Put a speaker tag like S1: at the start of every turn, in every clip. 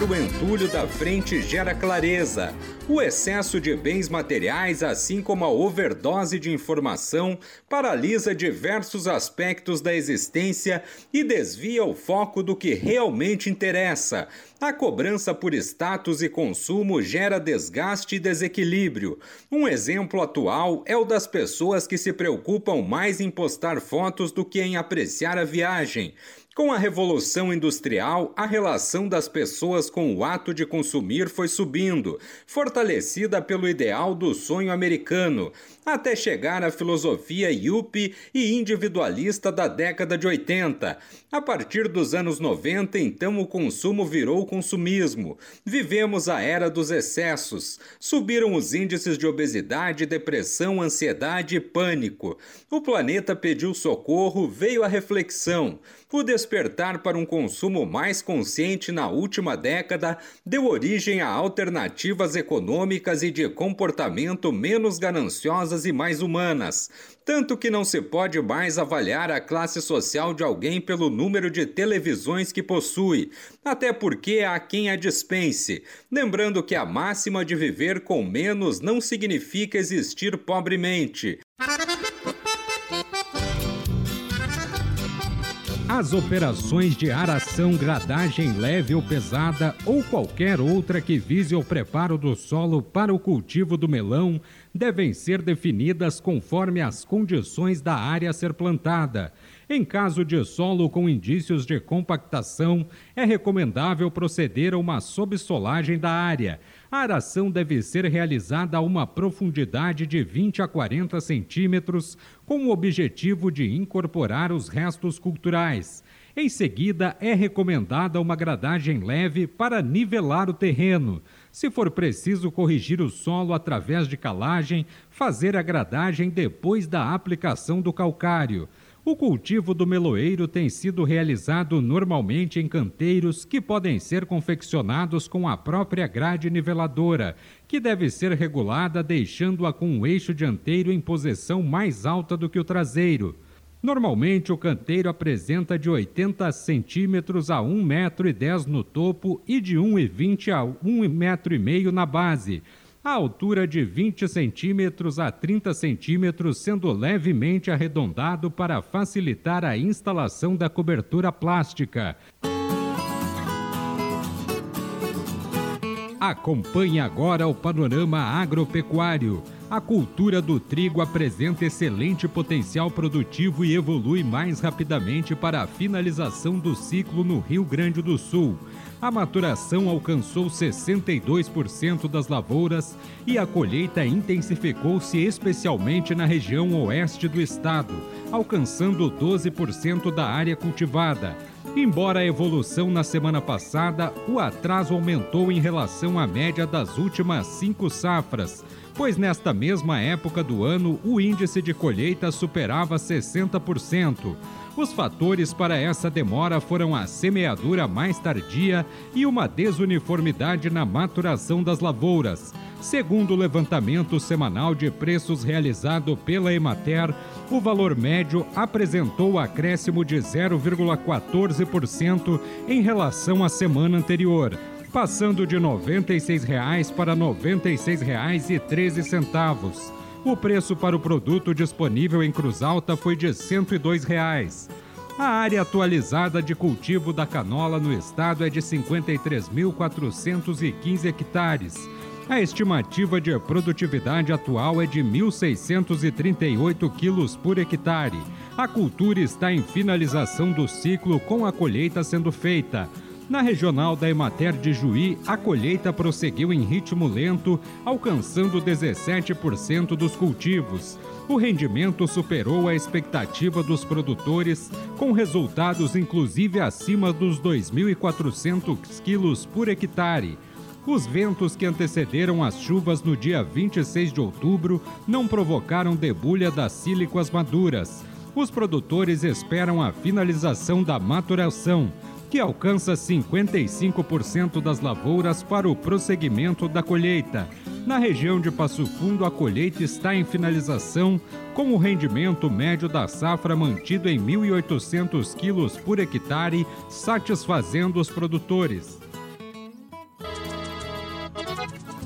S1: Tirar o entulho da frente gera clareza. O excesso de bens materiais, assim como a overdose de informação, paralisa diversos aspectos da existência e desvia o foco do que realmente interessa. A cobrança por status e consumo gera desgaste e desequilíbrio. Um exemplo atual é o das pessoas que se preocupam mais em postar fotos do que em apreciar a viagem. Com a Revolução Industrial, a relação das pessoas com o ato de consumir foi subindo, fortalecida pelo ideal do sonho americano, até chegar à filosofia yuppie e individualista da década de 80. A partir dos anos 90, então, o consumo virou consumismo. Vivemos a era dos excessos. Subiram os índices de obesidade, depressão, ansiedade e pânico. O planeta pediu socorro, veio a reflexão. O despertar para um consumo mais consciente na última década deu origem a alternativas econômicas e de comportamento menos gananciosas e mais humanas. Tanto que não se pode mais avaliar a classe social de alguém pelo número de televisões que possui, até porque há quem a dispense. Lembrando que a máxima de viver com menos não significa existir pobremente. As operações de aração, gradagem leve ou pesada ou qualquer outra que vise o preparo do solo para o cultivo do melão devem ser definidas conforme as condições da área a ser plantada. Em caso de solo com indícios de compactação, é recomendável proceder a uma subsolagem da área a aração deve ser realizada a uma profundidade de 20 a 40 centímetros, com o objetivo de incorporar os restos culturais. Em seguida, é recomendada uma gradagem leve para nivelar o terreno. Se for preciso corrigir o solo através de calagem, fazer a gradagem depois da aplicação do calcário. O cultivo do meloeiro tem sido realizado normalmente em canteiros que podem ser confeccionados com a própria grade niveladora, que deve ser regulada deixando-a com o eixo dianteiro em posição mais alta do que o traseiro. Normalmente, o canteiro apresenta de 80 centímetros a 1,10 metro no topo e de 1,20 a 1,5 metro na base, a altura de 20 centímetros a 30 centímetros, sendo levemente arredondado para facilitar a instalação da cobertura plástica. Acompanhe agora o panorama agropecuário. A cultura do trigo apresenta excelente potencial produtivo e evolui mais rapidamente para a finalização do ciclo no Rio Grande do Sul a maturação alcançou 62% das lavouras e a colheita intensificou-se especialmente na região oeste do estado, alcançando 12% da área cultivada. Embora a evolução na semana passada, o atraso aumentou em relação à média das últimas cinco safras, pois nesta mesma época do ano o índice de colheita superava 60%. Os fatores para essa demora foram a semeadura mais tardia e uma desuniformidade na maturação das lavouras. Segundo o levantamento semanal de preços realizado pela Emater, o valor médio apresentou acréscimo de 0,14% em relação à semana anterior, passando de R$ 96,00 para R$ 96,13 o preço para o produto disponível em Cruz Alta foi de 102 reais. A área atualizada de cultivo da canola no estado é de 53.415 hectares. A estimativa de produtividade atual é de 1.638 quilos por hectare. A cultura está em finalização do ciclo com a colheita sendo feita. Na regional da Emater de Juí, a colheita prosseguiu em ritmo lento, alcançando 17% dos cultivos. O rendimento superou a expectativa dos produtores, com resultados inclusive acima dos 2.400 quilos por hectare.
S2: Os ventos que antecederam as chuvas no dia 26 de outubro não provocaram debulha das sílicas maduras. Os produtores esperam a finalização da maturação, que alcança 55% das lavouras para o prosseguimento da colheita. Na região de Passo Fundo, a colheita está em finalização, com o rendimento médio da safra mantido em 1.800 quilos por hectare, satisfazendo os produtores.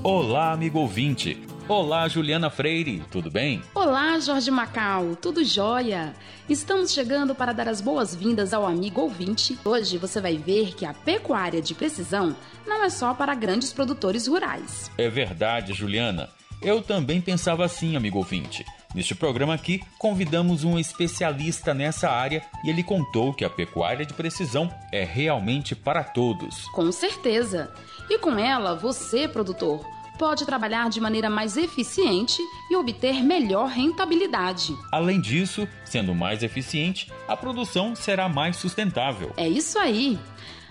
S3: Olá, amigo ouvinte! Olá, Juliana Freire, tudo bem?
S4: Olá, Jorge Macau, tudo jóia? Estamos chegando para dar as boas-vindas ao amigo ouvinte. Hoje você vai ver que a pecuária de precisão não é só para grandes produtores rurais.
S3: É verdade, Juliana. Eu também pensava assim, amigo ouvinte. Neste programa aqui, convidamos um especialista nessa área e ele contou que a pecuária de precisão é realmente para todos.
S4: Com certeza. E com ela, você, produtor, pode trabalhar de maneira mais eficiente e obter melhor rentabilidade.
S3: Além disso, sendo mais eficiente, a produção será mais sustentável.
S4: É isso aí!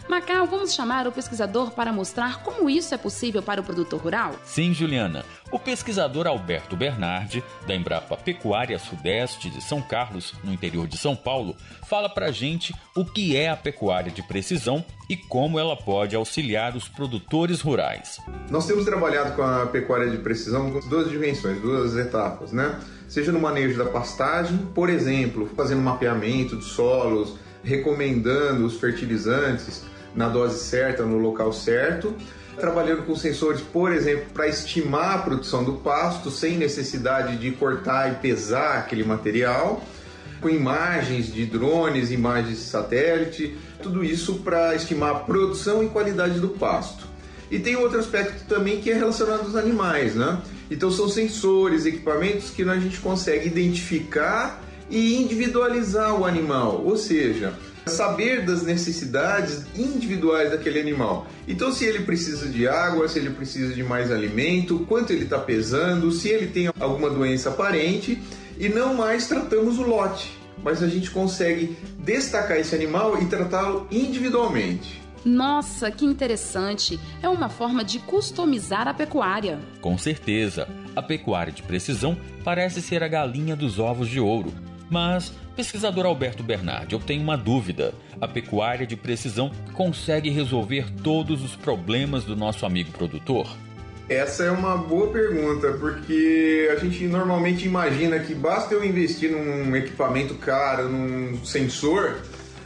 S4: Macau, vamos chamar o pesquisador para mostrar como isso é possível para o produtor rural?
S3: Sim, Juliana. O pesquisador Alberto Bernardi, da Embrapa Pecuária Sudeste de São Carlos, no interior de São Paulo, fala para a gente o que é a pecuária de precisão e como ela pode auxiliar os produtores rurais.
S5: Nós temos trabalhado com a pecuária de precisão com duas dimensões, duas etapas, né? Seja no manejo da pastagem, por exemplo, fazendo mapeamento de solos, recomendando os fertilizantes, na dose certa, no local certo. Trabalhando com sensores, por exemplo, para estimar a produção do pasto sem necessidade de cortar e pesar aquele material. Com imagens de drones, imagens de satélite, tudo isso para estimar a produção e qualidade do pasto. E tem outro aspecto também que é relacionado aos animais, né? Então são sensores, equipamentos que a gente consegue identificar e individualizar o animal, ou seja, saber das necessidades individuais daquele animal. Então, se ele precisa de água, se ele precisa de mais alimento, quanto ele está pesando, se ele tem alguma doença aparente, e não mais tratamos o lote, mas a gente consegue destacar esse animal e tratá-lo individualmente.
S4: Nossa, que interessante! É uma forma de customizar a pecuária.
S3: Com certeza, a pecuária de precisão parece ser a galinha dos ovos de ouro. Mas, pesquisador Alberto Bernardi, eu tenho uma dúvida. A pecuária de precisão consegue resolver todos os problemas do nosso amigo produtor?
S5: Essa é uma boa pergunta, porque a gente normalmente imagina que basta eu investir num equipamento caro, num sensor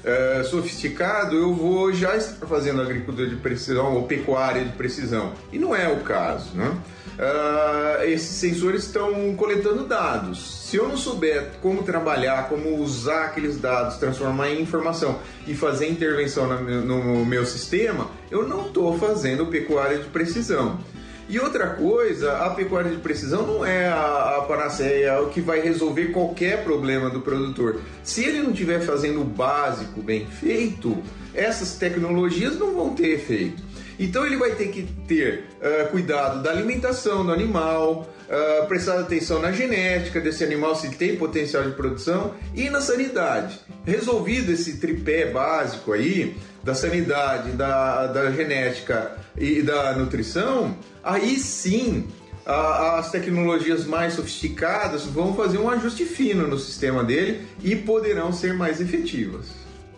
S5: é, sofisticado, eu vou já estar fazendo agricultura de precisão ou pecuária de precisão. E não é o caso, né? Uh, esses sensores estão coletando dados. Se eu não souber como trabalhar, como usar aqueles dados, transformar em informação e fazer intervenção no meu sistema, eu não estou fazendo pecuária de precisão. E outra coisa, a pecuária de precisão não é a, a panaceia, o que vai resolver qualquer problema do produtor. Se ele não estiver fazendo o básico bem feito, essas tecnologias não vão ter efeito. Então ele vai ter que ter uh, cuidado da alimentação do animal, uh, prestar atenção na genética desse animal, se tem potencial de produção, e na sanidade. Resolvido esse tripé básico aí, da sanidade, da, da genética e da nutrição, aí sim as tecnologias mais sofisticadas vão fazer um ajuste fino no sistema dele e poderão ser mais efetivas.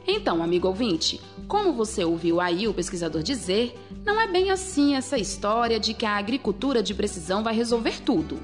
S4: Então, amigo ouvinte, como você ouviu aí o pesquisador dizer, não é bem assim essa história de que a agricultura de precisão vai resolver tudo.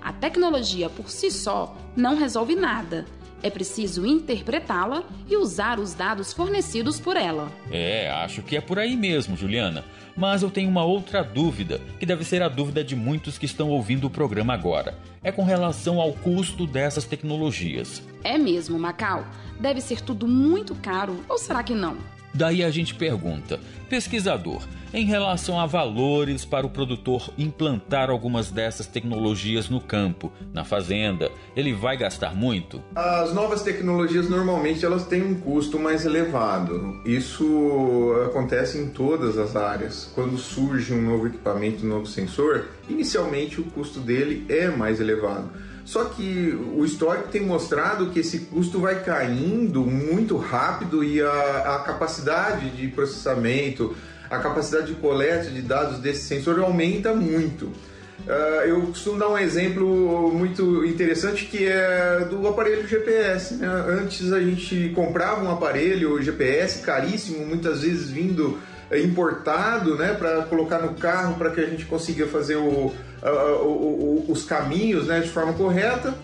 S4: A tecnologia por si só não resolve nada. É preciso interpretá-la e usar os dados fornecidos por ela.
S3: É, acho que é por aí mesmo, Juliana. Mas eu tenho uma outra dúvida, que deve ser a dúvida de muitos que estão ouvindo o programa agora. É com relação ao custo dessas tecnologias.
S4: É mesmo, Macau. Deve ser tudo muito caro, ou será que não?
S3: Daí a gente pergunta, pesquisador, em relação a valores para o produtor implantar algumas dessas tecnologias no campo, na fazenda, ele vai gastar muito?
S5: As novas tecnologias normalmente elas têm um custo mais elevado. Isso acontece em todas as áreas. Quando surge um novo equipamento, um novo sensor, inicialmente o custo dele é mais elevado só que o histórico tem mostrado que esse custo vai caindo muito rápido e a, a capacidade de processamento, a capacidade de coleta de dados desse sensor aumenta muito. Uh, eu costumo dar um exemplo muito interessante que é do aparelho GPS. Né? Antes a gente comprava um aparelho GPS caríssimo, muitas vezes vindo importado, né, para colocar no carro para que a gente consiga fazer o, uh, o, o, os caminhos, né, de forma correta.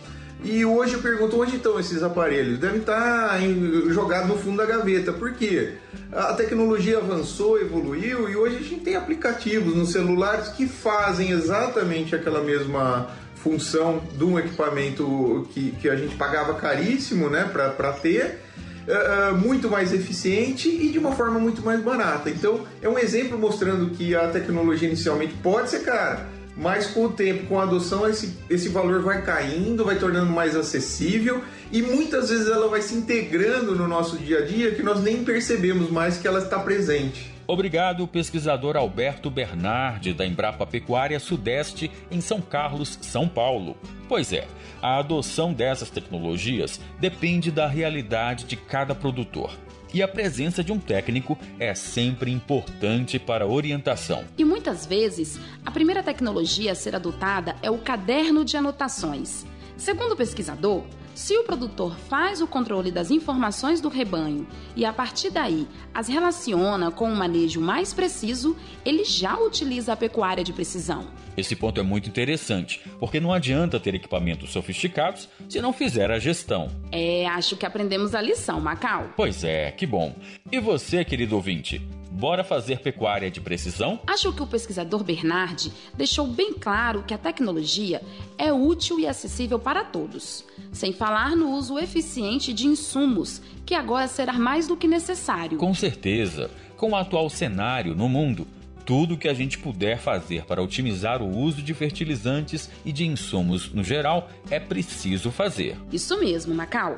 S5: E hoje eu pergunto onde estão esses aparelhos? Devem estar jogados no fundo da gaveta. Por quê? A tecnologia avançou, evoluiu e hoje a gente tem aplicativos nos celulares que fazem exatamente aquela mesma função de um equipamento que, que a gente pagava caríssimo né, para ter. Uh, muito mais eficiente e de uma forma muito mais barata. Então, é um exemplo mostrando que a tecnologia inicialmente pode ser cara, mas com o tempo, com a adoção, esse, esse valor vai caindo, vai tornando mais acessível e muitas vezes ela vai se integrando no nosso dia a dia que nós nem percebemos mais que ela está presente.
S3: Obrigado, pesquisador Alberto Bernardi, da Embrapa Pecuária Sudeste, em São Carlos, São Paulo. Pois é, a adoção dessas tecnologias depende da realidade de cada produtor e a presença de um técnico é sempre importante para a orientação.
S4: E muitas vezes, a primeira tecnologia a ser adotada é o caderno de anotações. Segundo o pesquisador, se o produtor faz o controle das informações do rebanho e a partir daí as relaciona com um manejo mais preciso, ele já utiliza a pecuária de precisão.
S3: Esse ponto é muito interessante, porque não adianta ter equipamentos sofisticados se não fizer a gestão.
S4: É, acho que aprendemos a lição, Macau.
S3: Pois é, que bom. E você, querido ouvinte? Bora fazer pecuária de precisão?
S4: Acho que o pesquisador Bernardi deixou bem claro que a tecnologia é útil e acessível para todos, sem falar no uso eficiente de insumos, que agora será mais do que necessário.
S3: Com certeza. Com o atual cenário no mundo, tudo que a gente puder fazer para otimizar o uso de fertilizantes e de insumos no geral é preciso fazer.
S4: Isso mesmo, Macau.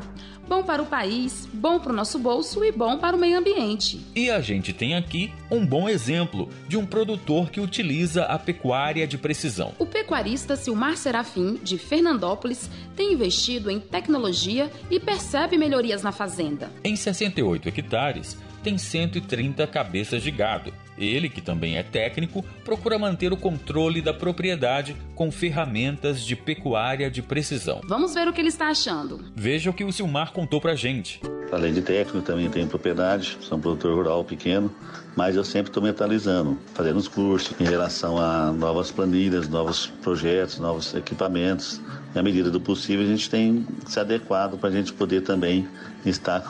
S4: Bom para o país, bom para o nosso bolso e bom para o meio ambiente.
S3: E a gente tem aqui um bom exemplo de um produtor que utiliza a pecuária de precisão.
S4: O pecuarista Silmar Serafim, de Fernandópolis, tem investido em tecnologia e percebe melhorias na fazenda.
S3: Em 68 hectares, tem 130 cabeças de gado. Ele, que também é técnico, procura manter o controle da propriedade com ferramentas de pecuária de precisão.
S4: Vamos ver o que ele está achando.
S3: Veja o que o Silmar contou pra gente.
S6: Além de técnico, também tenho propriedade, sou um produtor rural pequeno, mas eu sempre estou mentalizando, fazendo os cursos em relação a novas planilhas, novos projetos, novos equipamentos. Na medida do possível, a gente tem se adequado para a gente poder também estar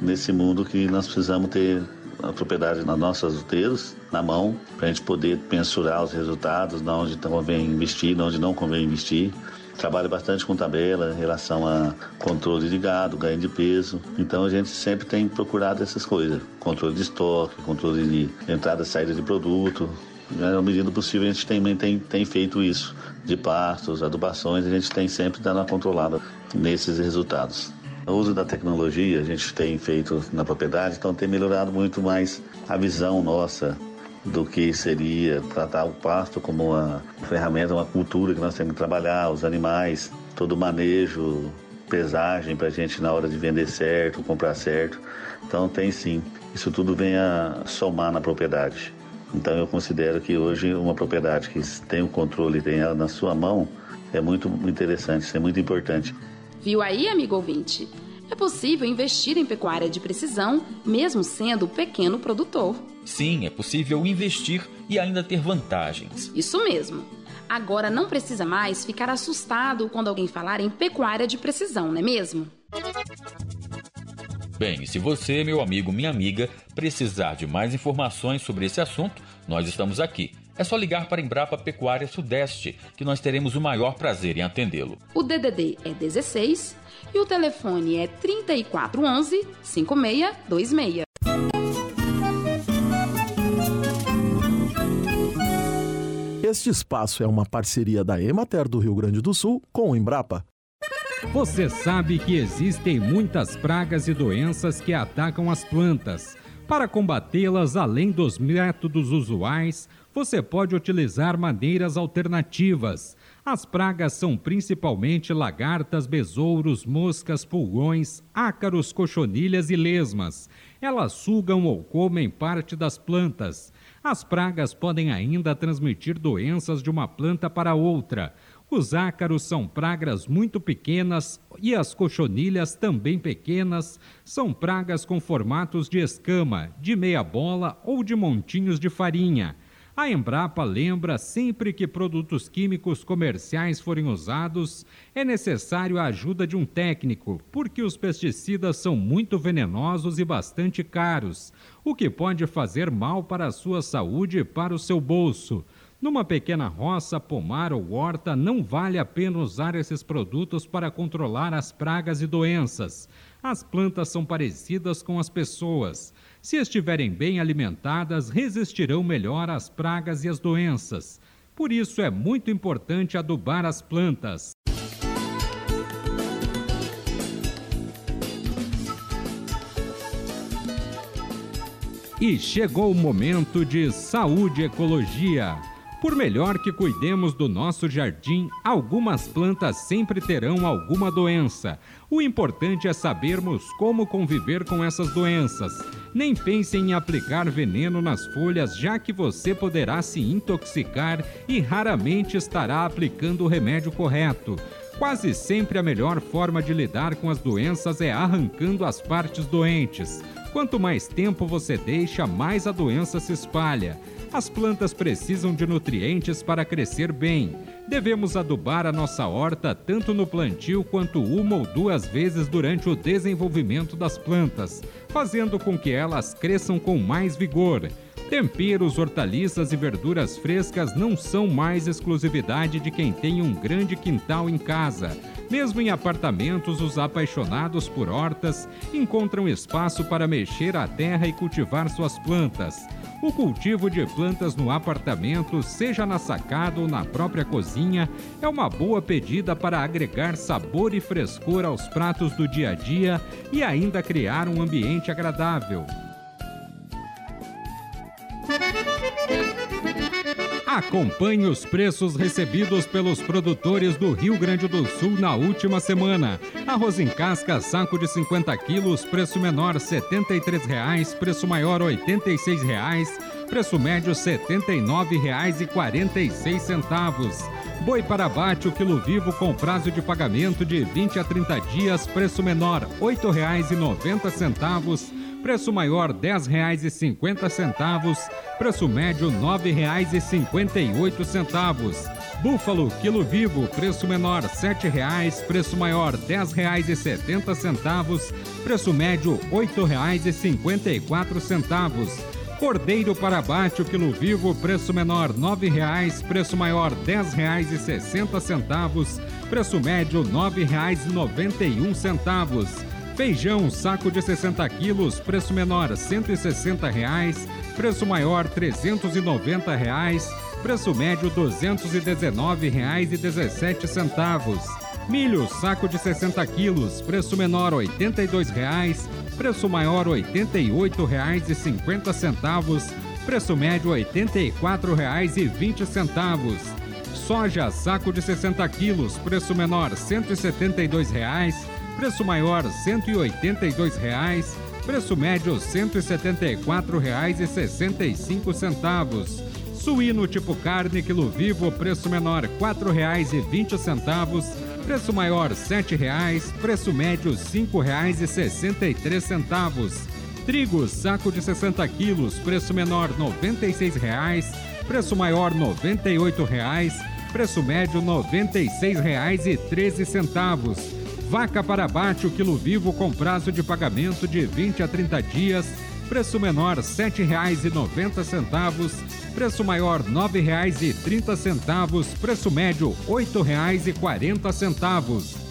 S6: nesse mundo que nós precisamos ter a propriedade nas nossas uteiros, na mão, para a gente poder mensurar os resultados, de onde convém investir, de onde não convém investir. Trabalho bastante com tabela em relação a controle de gado, ganho de peso. Então a gente sempre tem procurado essas coisas: controle de estoque, controle de entrada e saída de produto. Na medida do possível, a gente tem, tem, tem feito isso. De pastos, adubações, a gente tem sempre dado uma controlada nesses resultados. O uso da tecnologia a gente tem feito na propriedade, então tem melhorado muito mais a visão nossa do que seria tratar o pasto como uma ferramenta, uma cultura que nós temos que trabalhar, os animais, todo o manejo, pesagem para a gente na hora de vender certo, comprar certo. Então tem sim, isso tudo vem a somar na propriedade. Então eu considero que hoje uma propriedade que tem o controle, tem ela na sua mão, é muito interessante, é muito importante.
S4: Viu aí, amigo ouvinte? É possível investir em pecuária de precisão, mesmo sendo pequeno produtor.
S3: Sim, é possível investir e ainda ter vantagens.
S4: Isso mesmo. Agora não precisa mais ficar assustado quando alguém falar em pecuária de precisão, não é mesmo?
S3: Bem, e se você, meu amigo, minha amiga, precisar de mais informações sobre esse assunto, nós estamos aqui é só ligar para a Embrapa Pecuária Sudeste, que nós teremos o maior prazer em atendê-lo.
S4: O DDD é 16 e o telefone é 3411 5626.
S7: Este espaço é uma parceria da Emater do Rio Grande do Sul com o Embrapa.
S1: Você sabe que existem muitas pragas e doenças que atacam as plantas. Para combatê-las, além dos métodos usuais, você pode utilizar maneiras alternativas. As pragas são principalmente lagartas, besouros, moscas, pulgões, ácaros, cochonilhas e lesmas. Elas sugam ou comem parte das plantas. As pragas podem ainda transmitir doenças de uma planta para outra. Os ácaros são pragas muito pequenas e as cochonilhas, também pequenas, são pragas com formatos de escama, de meia bola ou de montinhos de farinha. A Embrapa lembra sempre que produtos químicos comerciais forem usados, é necessário a ajuda de um técnico, porque os pesticidas são muito venenosos e bastante caros, o que pode fazer mal para a sua saúde e para o seu bolso. Numa pequena roça, pomar ou horta, não vale a pena usar esses produtos para controlar as pragas e doenças. As plantas são parecidas com as pessoas. Se estiverem bem alimentadas, resistirão melhor às pragas e às doenças. Por isso é muito importante adubar as plantas. E chegou o momento de saúde e ecologia. Por melhor que cuidemos do nosso jardim, algumas plantas sempre terão alguma doença. O importante é sabermos como conviver com essas doenças. Nem pense em aplicar veneno nas folhas, já que você poderá se intoxicar e raramente estará aplicando o remédio correto. Quase sempre a melhor forma de lidar com as doenças é arrancando as partes doentes. Quanto mais tempo você deixa, mais a doença se espalha. As plantas precisam de nutrientes para crescer bem. Devemos adubar a nossa horta tanto no plantio quanto uma ou duas vezes durante o desenvolvimento das plantas, fazendo com que elas cresçam com mais vigor. Temperos, hortaliças e verduras frescas não são mais exclusividade de quem tem um grande quintal em casa. Mesmo em apartamentos, os apaixonados por hortas encontram espaço para mexer a terra e cultivar suas plantas. O cultivo de plantas no apartamento, seja na sacada ou na própria cozinha, é uma boa pedida para agregar sabor e frescor aos pratos do dia a dia e ainda criar um ambiente agradável. Acompanhe os preços recebidos pelos produtores do Rio Grande do Sul na última semana. Arroz em casca, saco de 50 quilos, preço menor R$ 73,00, preço maior R$ 86,00, preço médio R$ 79,46. Boi para abate, o quilo vivo com prazo de pagamento de 20 a 30 dias, preço menor R$ 8,90 preço maior R$ 10,50, preço médio R$ 9,58. Búfalo, quilo vivo, preço menor R$ 7,00, preço maior R$ 10,70, preço médio R$ 8,54. Cordeiro para abate, quilo vivo, preço menor R$ 9,00, preço maior R$ 10,60, preço médio R$ 9,91. Feijão, saco de 60 quilos, preço menor 160 reais, preço maior 390 reais, preço médio R$ 219,17. Milho, saco de 60 quilos, preço menor 82 reais, preço maior R$ 88,50, preço médio R$ 84,20. Soja, saco de 60 quilos, preço menor 172 reais, preço maior R$ 182,00, preço médio R$ 174,65. Suíno tipo carne quilo vivo, preço menor R$ 4,20, preço maior R$ 7,00, preço médio R$ 5,63. Trigo, saco de 60 quilos, preço menor R$ 96,00, preço maior R$ 98,00, preço médio R$ 96,13. Vaca para abate, o quilo vivo com prazo de pagamento de 20 a 30 dias. Preço menor R$ 7,90. Preço maior R$ 9,30. Preço médio R$ 8,40.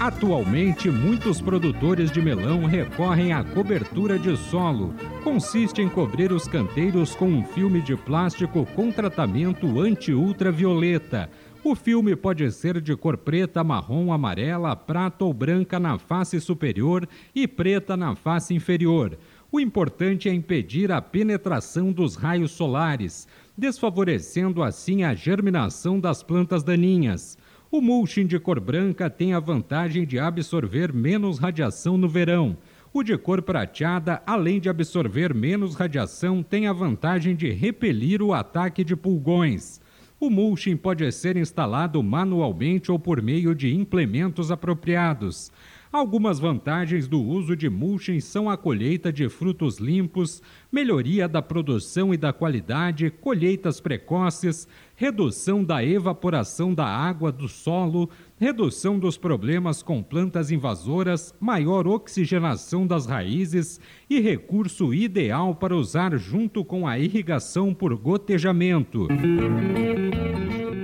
S1: Atualmente, muitos produtores de melão recorrem à cobertura de solo. Consiste em cobrir os canteiros com um filme de plástico com tratamento anti-ultravioleta. O filme pode ser de cor preta, marrom, amarela, prata ou branca na face superior e preta na face inferior. O importante é impedir a penetração dos raios solares. desfavorecendo assim a germinação das plantas daninhas. O mulching de cor branca tem a vantagem de absorver menos radiação no verão. O de cor prateada, além de absorver menos radiação, tem a vantagem de repelir o ataque de pulgões. O mulching pode ser instalado manualmente ou por meio de implementos apropriados. Algumas vantagens do uso de mulching são a colheita de frutos limpos, melhoria da produção e da qualidade, colheitas precoces, redução da evaporação da água do solo, redução dos problemas com plantas invasoras, maior oxigenação das raízes e recurso ideal para usar junto com a irrigação por gotejamento.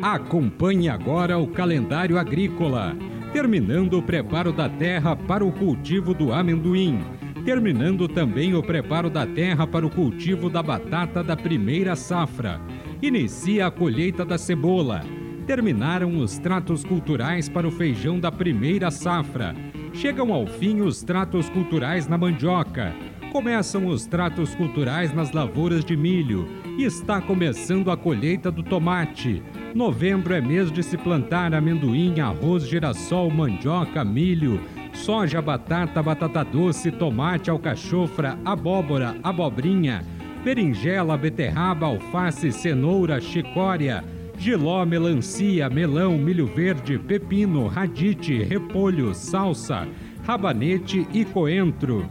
S1: Acompanhe agora o calendário agrícola terminando o preparo da terra para o cultivo do amendoim, terminando também o preparo da terra para o cultivo da batata da primeira safra. Inicia a colheita da cebola. Terminaram os tratos culturais para o feijão da primeira safra. Chegam ao fim os tratos culturais na mandioca. Começam os tratos culturais nas lavouras de milho está começando a colheita do tomate. Novembro é mês de se plantar amendoim, arroz, girassol, mandioca, milho, soja, batata, batata doce, tomate, alcachofra, abóbora, abobrinha, berinjela, beterraba, alface, cenoura, chicória, giló, melancia, melão, milho verde, pepino, radite, repolho, salsa, rabanete e coentro.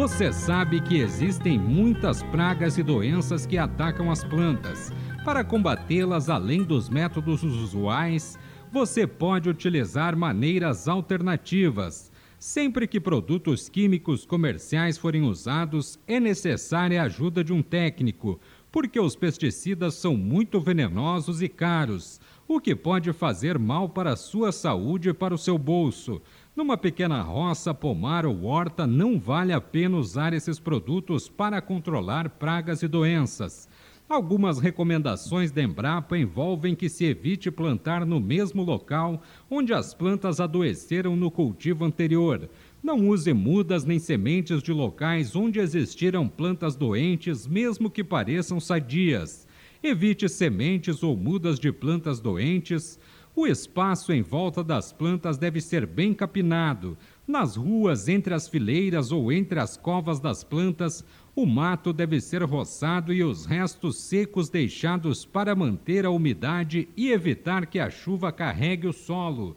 S1: Você sabe que existem muitas pragas e doenças que atacam as plantas. Para combatê-las, além dos métodos usuais, você pode utilizar maneiras alternativas. Sempre que produtos químicos comerciais forem usados, é necessária a ajuda de um técnico, porque os pesticidas são muito venenosos e caros, o que pode fazer mal para a sua saúde e para o seu bolso. Numa pequena roça, pomar ou horta, não vale a pena usar esses produtos para controlar pragas e doenças. Algumas recomendações da Embrapa envolvem que se evite plantar no mesmo local onde as plantas adoeceram no cultivo anterior. Não use mudas nem sementes de locais onde existiram plantas doentes, mesmo que pareçam sadias. Evite sementes ou mudas de plantas doentes. O espaço em volta das plantas deve ser bem capinado. Nas ruas, entre as fileiras ou entre as covas das plantas, o mato deve ser roçado e os restos secos deixados para manter a umidade e evitar que a chuva carregue o solo.